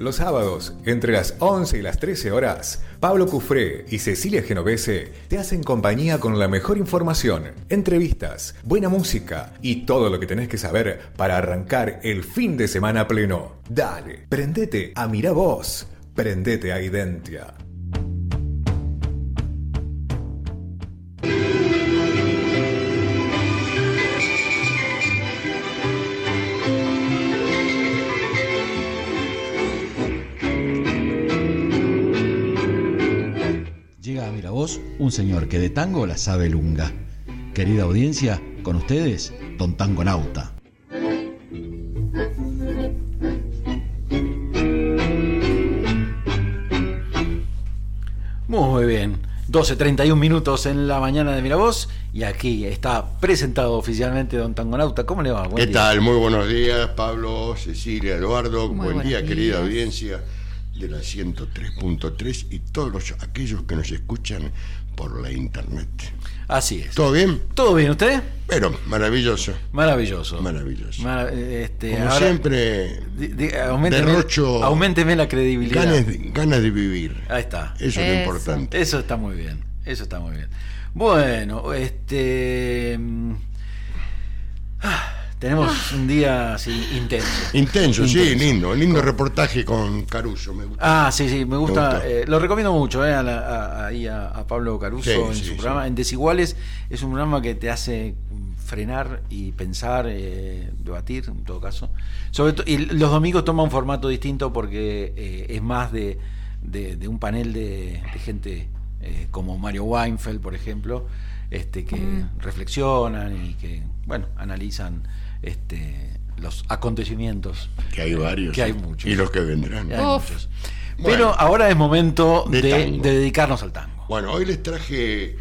Los sábados, entre las 11 y las 13 horas, Pablo Cufré y Cecilia Genovese te hacen compañía con la mejor información, entrevistas, buena música y todo lo que tenés que saber para arrancar el fin de semana pleno. Dale, prendete a Mira Vos, prendete a Identia. Un señor que de tango la sabe lunga. Querida audiencia, con ustedes, Don Tango Nauta. Muy bien, 12.31 minutos en la mañana de Miravoz y aquí está presentado oficialmente Don Tangonauta. ¿Cómo le va? ¿Qué tal? Muy buenos días, Pablo, Cecilia, Eduardo. Buen día, querida audiencia de la 103.3 y todos aquellos que nos escuchan por la internet. Así es. ¿Todo bien? ¿Todo bien usted? Pero maravilloso. Maravilloso. Maravilloso. este, Como siempre, derrocho. Aumenteme la credibilidad. Ganas de, vivir. Ahí está. Eso, es lo importante. Eso está muy bien. Eso está muy bien. Bueno, este. Tenemos ah. un día así intenso. Intenso, sí, lindo. Lindo reportaje con Caruso, me gusta. Ah, sí, sí, me gusta. Eh, lo recomiendo mucho eh, a, a, Pablo Caruso en su programa. En Desiguales es un programa que te hace frenar y pensar, eh, debatir, en todo caso. Sobre y los domingos toma un formato distinto porque es más de, de, un panel de, gente como Mario Weinfeld, por ejemplo, este, que mm. reflexionan y que, bueno, analizan este, los acontecimientos. Que hay varios. Que hay muchos. Y los que vendrán. Pero ahora es momento de, dedicarnos al tango. Bueno, hoy les traje,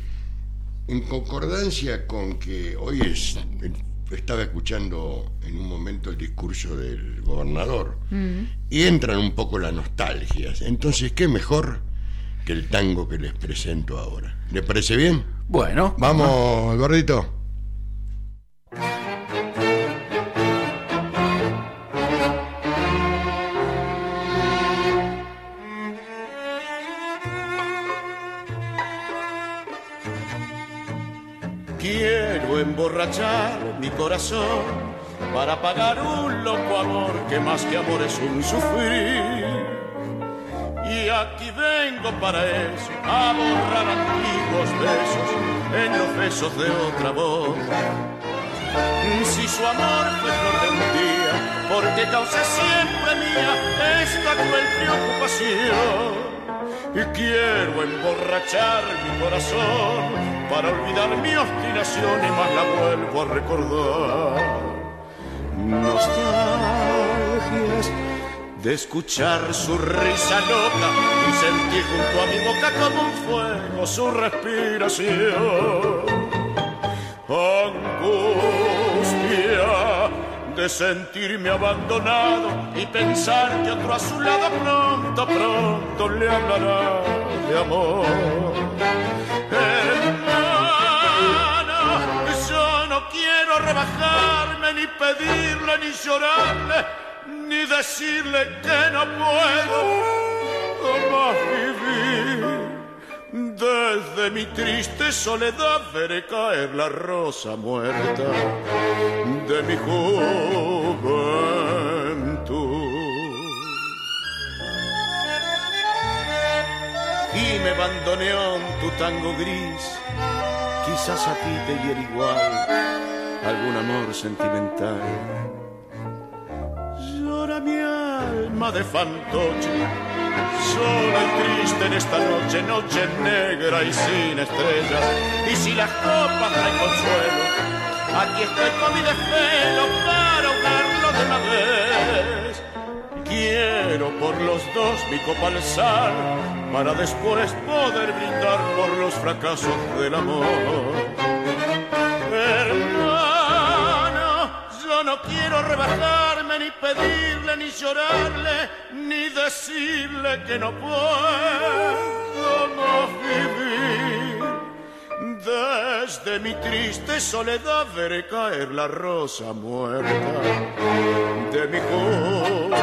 en concordancia con que hoy es, estaba escuchando en un momento el discurso del gobernador, mm. y entran un poco las nostalgias. Entonces, ¿qué mejor que el tango que les presento ahora? ¿Les parece bien? Bueno. Vamos, Eduardito. Mi corazón para pagar un loco amor que más que amor es un sufrir. Y aquí vengo para eso, a borrar antiguos besos en los besos de otra voz. Si su amor fue flor de un día, porque causa siempre mía esta cruel preocupación y quiero emborrachar mi corazón para olvidar mi obstinación y más la vuelvo a recordar. Nostalgias de escuchar su risa loca y sentir junto a mi boca como un fuego su respiración. Angustia de sentirme abandonado y pensar que otro a su lado pronto, pronto le hablará de amor. Quiero rebajarme, ni pedirle, ni llorarle, ni decirle que no puedo más vivir desde mi triste soledad veré caer la rosa muerta de mi juventud. Y me bandoneón tu tango gris, quizás a ti te hiere igual algún amor sentimental. Llora mi alma de fantoche Sola y triste en esta noche, noche negra y sin estrellas. Y si las copas traen consuelo, aquí estoy con mi desvelo para ahogarlo de una vez. Quiero por los dos mi copa alzar, para después poder brindar por los fracasos del amor. quiero rebajarme, ni pedirle, ni llorarle, ni decirle que no puedo vivir. Desde mi triste soledad veré caer la rosa muerta de mi juventud.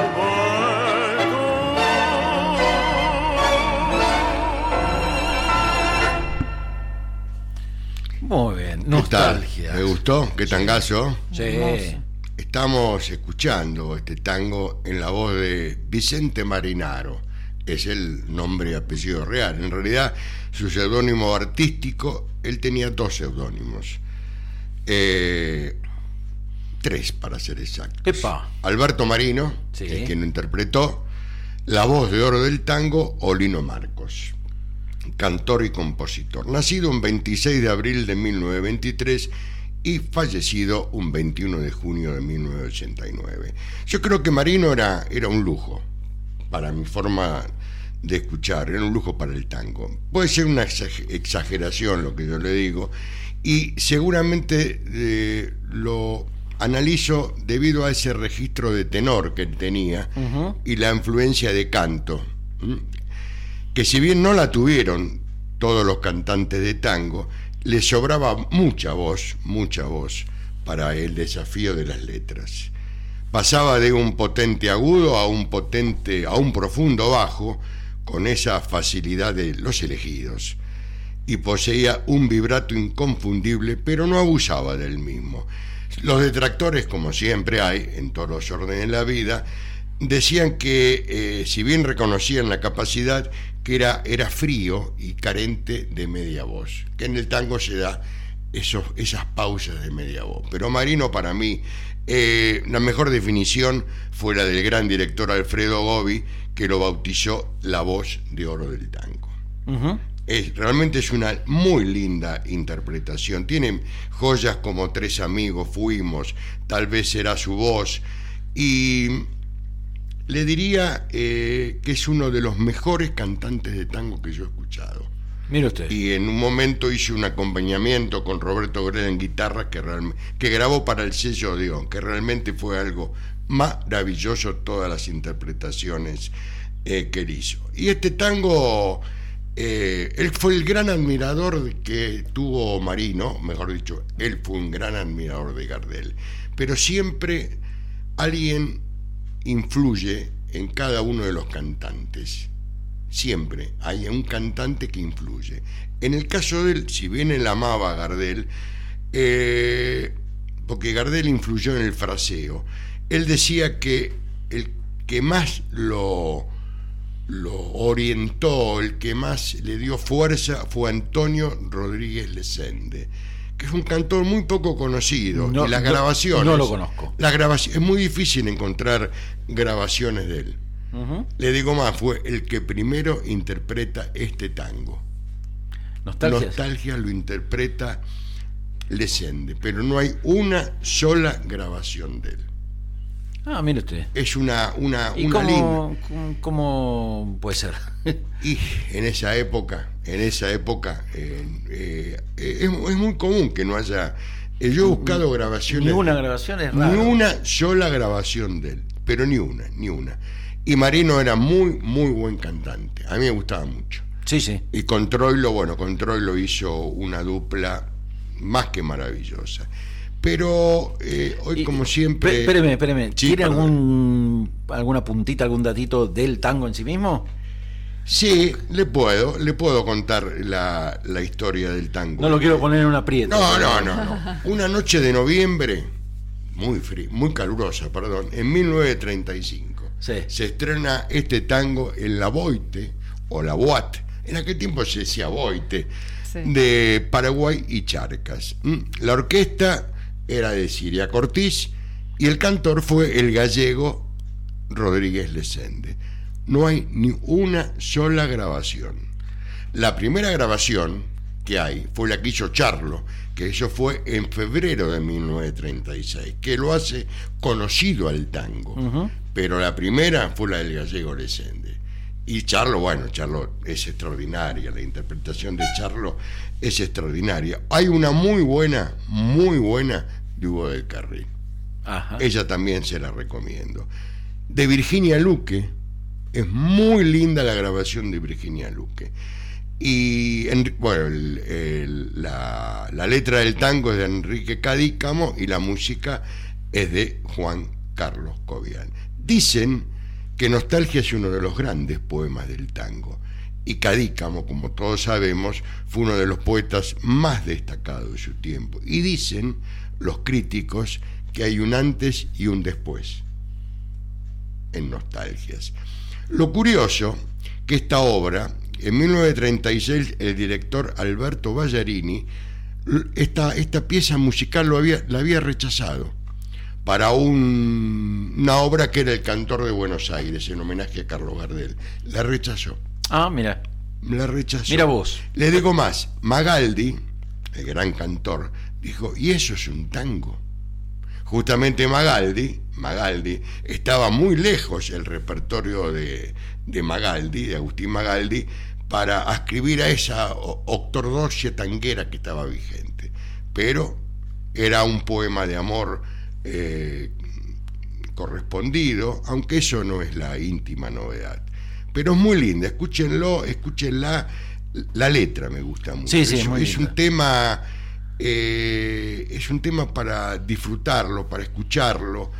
Muy bien, nostalgia. ¿Me gustó? ¿Qué tangazo? Sí. Estamos escuchando este tango en la voz de Vicente Marinaro. Es el nombre y apellido real. En realidad, su seudónimo artístico, él tenía dos seudónimos. Eh, tres, para ser exacto. Alberto Marino, que es quien lo interpretó, la voz de oro del tango, Olino Marcos, cantor y compositor. Nacido un 26 de abril de 1923 y fallecido un 21 de junio de 1989. Yo creo que Marino era, era un lujo para mi forma de escuchar, era un lujo para el tango. Puede ser una exageración lo que yo le digo, y seguramente eh, lo analizo debido a ese registro de tenor que tenía y la influencia de canto, que si bien no la tuvieron todos los cantantes de tango, le sobraba mucha voz, mucha voz para el desafío de las letras. Pasaba de un potente agudo a un potente, a un profundo bajo, con esa facilidad de los elegidos, y poseía un vibrato inconfundible, pero no abusaba del mismo los detractores, como siempre hay en todos los órdenes de la vida, decían que eh, si bien reconocían la capacidad, que era, era frío y carente de media voz, que en el tango se da esos, esas pausas de media voz. Pero Marino para mí, eh, la mejor definición fue la del gran director Alfredo Gobi, que lo bautizó la voz de oro del tango realmente es una muy linda interpretación. Tiene joyas como Tres amigos fuimos, tal vez será su voz. Y le diría eh, que es uno de los mejores cantantes de tango que yo he escuchado. Mire usted. Y en un momento hice un acompañamiento con Roberto Grela en guitarra que, que grabó para el sello Dion, que realmente fue algo maravilloso todas las interpretaciones eh, que él hizo. Y este tango eh, él fue el gran admirador que tuvo Marino, mejor dicho, él fue un gran admirador de Gardel. Pero siempre alguien influye en cada uno de los cantantes. Siempre hay un cantante que influye. En el caso de él, si bien él amaba a Gardel, eh, porque Gardel influyó en el fraseo, él decía que el que más lo lo orientó, el que más le dio fuerza fue Antonio Rodríguez Lesende, que es un cantor muy poco conocido. y las grabaciones. No, lo conozco. Las grabaciones, es muy difícil encontrar grabaciones de él. Le digo más, fue el que primero interpreta este tango. Nostalgia. Nostalgia lo interpreta Lesende, pero no hay una sola grabación de él. Ah, mire usted. Es una, una, ¿Y cómo, cómo, puede ser? y en esa época, en esa época, eh, eh, es, muy común que no haya. Eh, yo he buscado grabaciones. Ni una grabación es raro. Ni una sola grabación de él, pero ni una, ni una. Y Marino era muy, muy buen cantante. A mí me gustaba mucho. Sí, sí. Y con Troilo, bueno, con Troilo hizo una dupla más que maravillosa. Pero eh, hoy, como siempre. Espéreme, espéreme. ¿Tiene algún, alguna puntita, algún datito del tango en sí mismo? Sí, le puedo, le puedo contar la, historia del tango. No lo quiero poner en una aprieta. No, no, no, no. Una noche de noviembre, muy frío, muy calurosa, perdón, en 1935, se estrena este tango en la Boite, o la Boat, en aquel tiempo se decía Boite, de Paraguay y Charcas. Mm, la orquesta era de Siria Cortiz y el cantor fue el gallego Rodríguez Lesende. No hay ni una sola grabación. La primera grabación que hay fue la que hizo Charlo, que eso fue en febrero de 1936, que lo hace conocido al tango. Pero la primera fue la del gallego Lesende. Y Charlo, bueno, Charlo es extraordinaria, la interpretación de Charlo es extraordinaria. Hay una muy buena, muy buena de Hugo del Carril. Ella también se la recomiendo. De Virginia Luque, es muy linda la grabación de Virginia Luque. Y bueno, la, la, letra del tango es de Enrique Cadícamo y la música es de Juan Carlos Cobian. Dicen que Nostalgia es uno de los grandes poemas del tango y Cadícamo, como todos sabemos, fue uno de los poetas más destacados de su tiempo. Y dicen los críticos que hay un antes y un después en nostalgias. Lo curioso que esta obra, en 1936 el director Alberto Ballarini, esta, esta pieza musical lo había, la había rechazado para una obra que era El Cantor de Buenos Aires, en homenaje a Carlos Gardel. La rechazó. Ah, mira. La rechazó. Mira vos. Le digo más, Magaldi, el gran cantor, dijo, ¿y eso es un tango? Justamente Magaldi, Magaldi, estaba muy lejos el repertorio de, de Magaldi, de Agustín Magaldi, para ascribir a esa octordoxia tanguera que estaba vigente. Pero era un poema de amor eh, correspondido, aunque eso no es la íntima novedad. Pero es muy linda, escúchenlo, escúchenla. La letra me gusta mucho. Sí, sí, es, un tema, eh, es un tema para disfrutarlo, para escucharlo.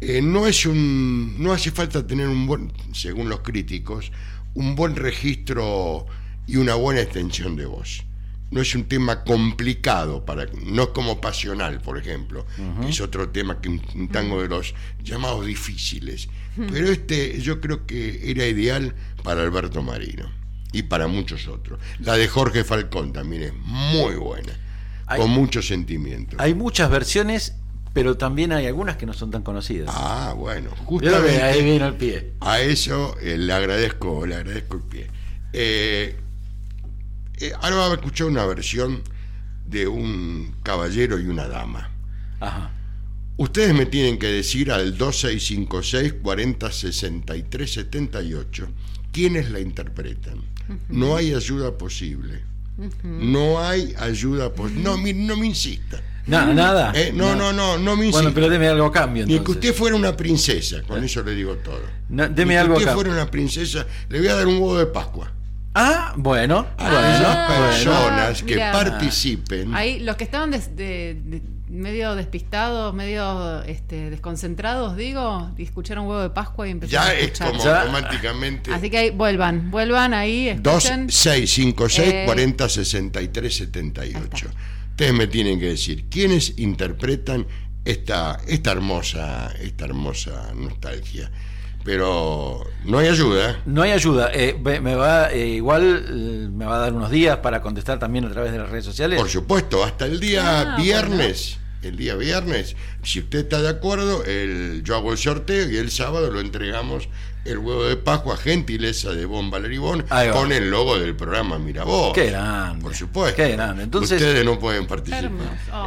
Eh, no es un, no hace falta tener un buen, según los críticos, un buen registro y una buena extensión de voz. No es un tema complicado, para, no es como pasional, por ejemplo, es otro tema que un tango de los llamados difíciles. Pero este yo creo que era ideal para Alberto Marino y para muchos otros. La de Jorge Falcón también es muy buena, con mucho sentimiento. Hay muchas versiones, pero también hay algunas que no son tan conocidas. Ah, bueno, justamente. ahí viene el pie. A eso eh, le agradezco, le agradezco el pie. Eh, eh, ahora vamos a escuchar una versión de un caballero y una dama. Ajá. Ustedes me tienen que decir al 2656 4063 78 quiénes la interpretan. No hay ayuda posible. No hay ayuda posible. No, no me insista. Nada, nada. Eh, no, no, no, no, me insista. Bueno, pero deme algo a cambio. Ni que usted fuera una princesa, con eso le digo todo. deme algo que usted fuera una princesa, le voy a dar un huevo de Pascua. Ah, bueno. A bueno, personas que participen. Ahí, los que estaban de, medio despistados, medio este, desconcentrados, digo, y escucharon huevo de Pascua y empezaron ya a escuchar. es como automáticamente. Así que ahí, vuelvan, vuelvan ahí. Escuchen. 2, 6, 5, 6, 40, 63, 78. Ustedes me tienen que decir, ¿quiénes interpretan esta, esta hermosa, esta hermosa nostalgia? pero no hay ayuda. No hay ayuda. Eh, me va eh, igual eh, me va a dar unos días para contestar también a través de las redes sociales. Por supuesto, hasta el día ah, viernes. El día viernes, si usted está de acuerdo, el, yo hago el sorteo y el sábado lo entregamos el huevo de Pascua, gentileza de Bon Valeribón, con el logo del programa Miravoz. Qué grande. Por supuesto. Qué grande. Entonces, Ustedes no pueden participar.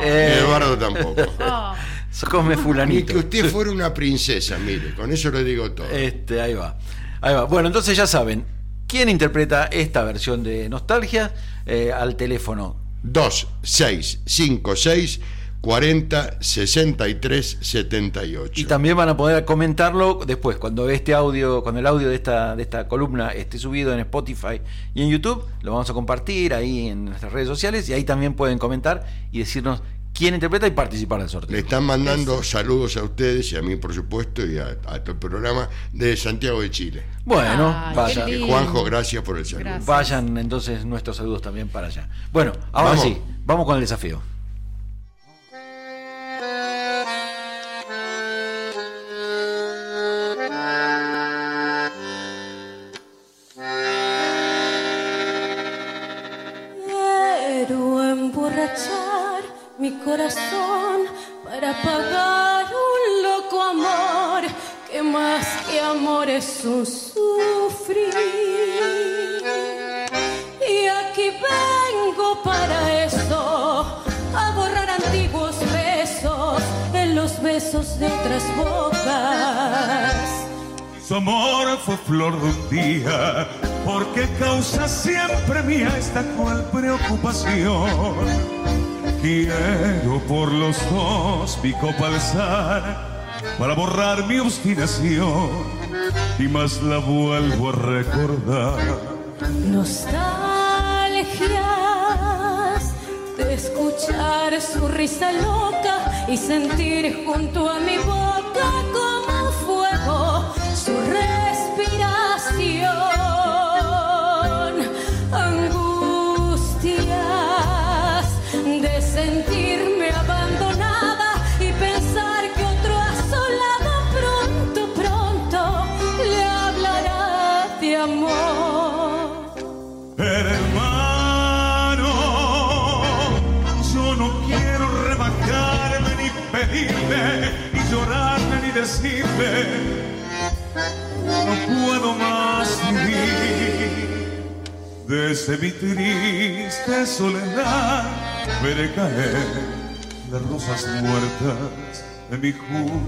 Eduardo tampoco. Oh. come fulanito. Ni que usted fuera una princesa, mire, con eso le digo todo. Este, ahí va. Ahí va. Bueno, entonces ya saben, ¿quién interpreta esta versión de Nostalgia? Eh, al teléfono 2656 40 63 78. Y también van a poder comentarlo después, cuando este audio, cuando el audio de esta, de esta columna esté subido en Spotify y en YouTube, lo vamos a compartir ahí en nuestras redes sociales y ahí también pueden comentar y decirnos quién interpreta y participar del sorteo. Le están mandando saludos a ustedes y a mí, por supuesto, y a, todo el programa de Santiago de Chile. Bueno, vayan. Juanjo, gracias por el saludo. Vayan entonces nuestros saludos también para allá. Bueno, ahora sí, vamos con el desafío. Su amor fue flor de un día, porque causa siempre mía esta cual preocupación Quiero por los dos mi copa para borrar mi obstinación y más la vuelvo a recordar. Nostalgias de escuchar su risa loca y sentir junto a mi boca no puedo más vivir. Desde mi triste soledad veré caer las rosas muertas de mi juventud.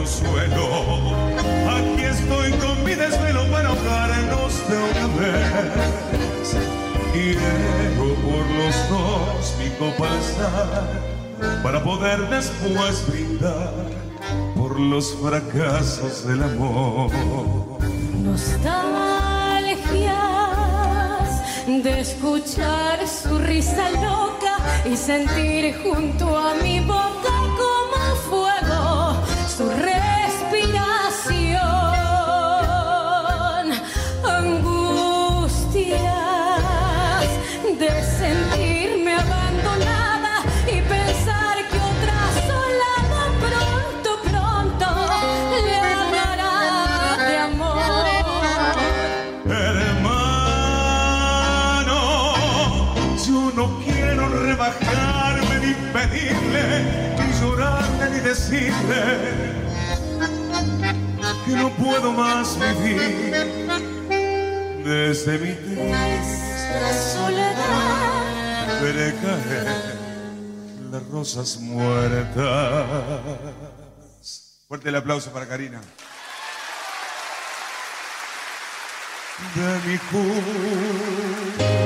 Consuelo, aquí estoy con mi desvelo para ahogarnos de una vez. Quiero por los dos mi copa alzar para poder después brindar por los fracasos del amor. Nostalgias de escuchar su risa loca y sentir junto a mi boca como fuego su pedirle, ni llorarle ni decirle que no puedo más vivir desde mi triste soledad. veré caer las rosas muertas. Fuerte el aplauso para Karina. De mi ¿Vio?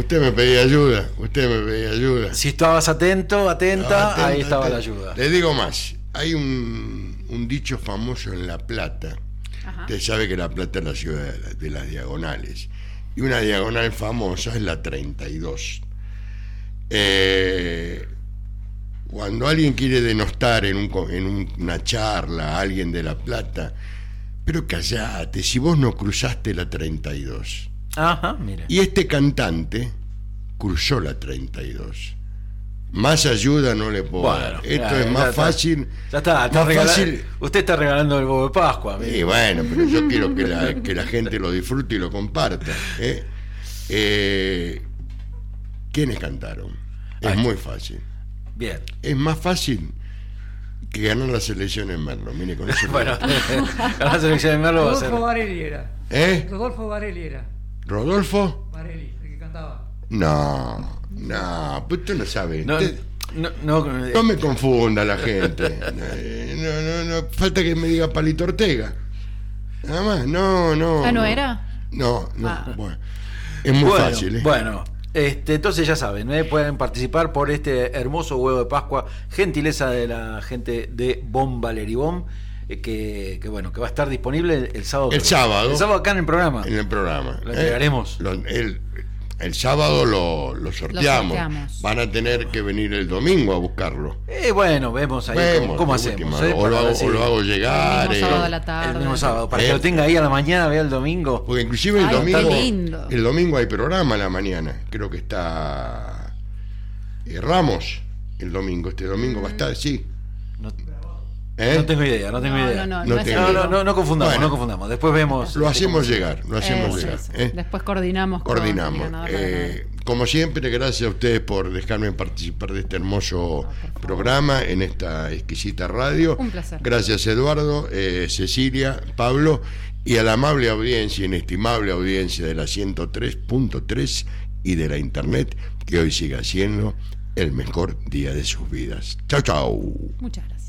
Usted me pedía ayuda, usted me pedía ayuda. Si estabas atento, atenta, Atento, ahí estaba atento. la ayuda. Le digo más, hay un, un dicho famoso en La Plata. Usted sabe que La Plata es la ciudad de, la- de las diagonales. Y una diagonal famosa es la 32. Eh, cuando alguien quiere denostar en, un co- en un- una charla a alguien de La Plata, pero callate, si vos no cruzaste la 32. Ajá, mire. Y este cantante cruzó la 32. Más ayuda no le puedo Bueno, dar. Esto ya, es ya más está. fácil. Ya está, está más regala- fácil. Usted está regalando el huevo de Pascua. Y bueno, pero yo quiero que la, que la gente lo disfrute y lo comparta. ¿eh? Eh, ¿Quiénes cantaron? Es muy fácil. Bien. Es más fácil que ganar la selección en Merlo. Mire, con eso. Bueno, la selección de Merlo va a ser. Rodolfo Varelli era. ¿Eh? Rodolfo Varelli era. ¿Rodolfo? Varelli, el que cantaba. No, no, pues usted no sabe. No, Usted- no, no, eh, No me confunda la gente. No, no, no. Falta que me diga Palito Ortega. Nada más. No, no. Ah, ¿no era? No, no. Ah. Bueno. Es muy bueno, fácil, ¿eh? Bueno, este, entonces ya saben, ¿eh? pueden participar por este hermoso huevo de Pascua, gentileza de la gente de Bom Valeribom, eh, que, que bueno, que va a estar disponible el, el sábado. El sábado. El sábado acá en el programa. En el programa. Lo ¿eh? entregaremos. Lo- el, el sábado lo, lo sorteamos. sorteamos. Van a tener que venir el domingo a buscarlo. Eh, bueno, vemos ahí Vemos, cómo, hacemos. eh, o, lo hago, decir- o lo hago El llegar. mismo eh, sábado a la tarde. el mismo sábado, para Eh. que lo tenga ahí a la mañana, vea el domingo. Porque inclusive el Ay, domingo. lindo. El domingo hay programa a la mañana. Creo que está eh, Ramos el domingo. Este domingo va a estar, sí. No, ¿Eh? no tengo idea, no tengo No, idea. no, no, No no tengo- No, no, confundamos, Bueno. no confundamos. Después vemos. Lo hacemos llegar, lo hacemos Eso, llegar. eso. ¿eh? Después coordinamos. con el Coordinamos. la Eh, como siempre, gracias a ustedes por dejarme participar de este hermoso programa en esta exquisita radio. Un placer. Gracias Eduardo, eh, Cecilia, Pablo y a la amable audiencia, inestimable audiencia de la 103.3 y de la internet que hoy sigue siendo el mejor día de sus vidas. Chao, chao. Muchas gracias.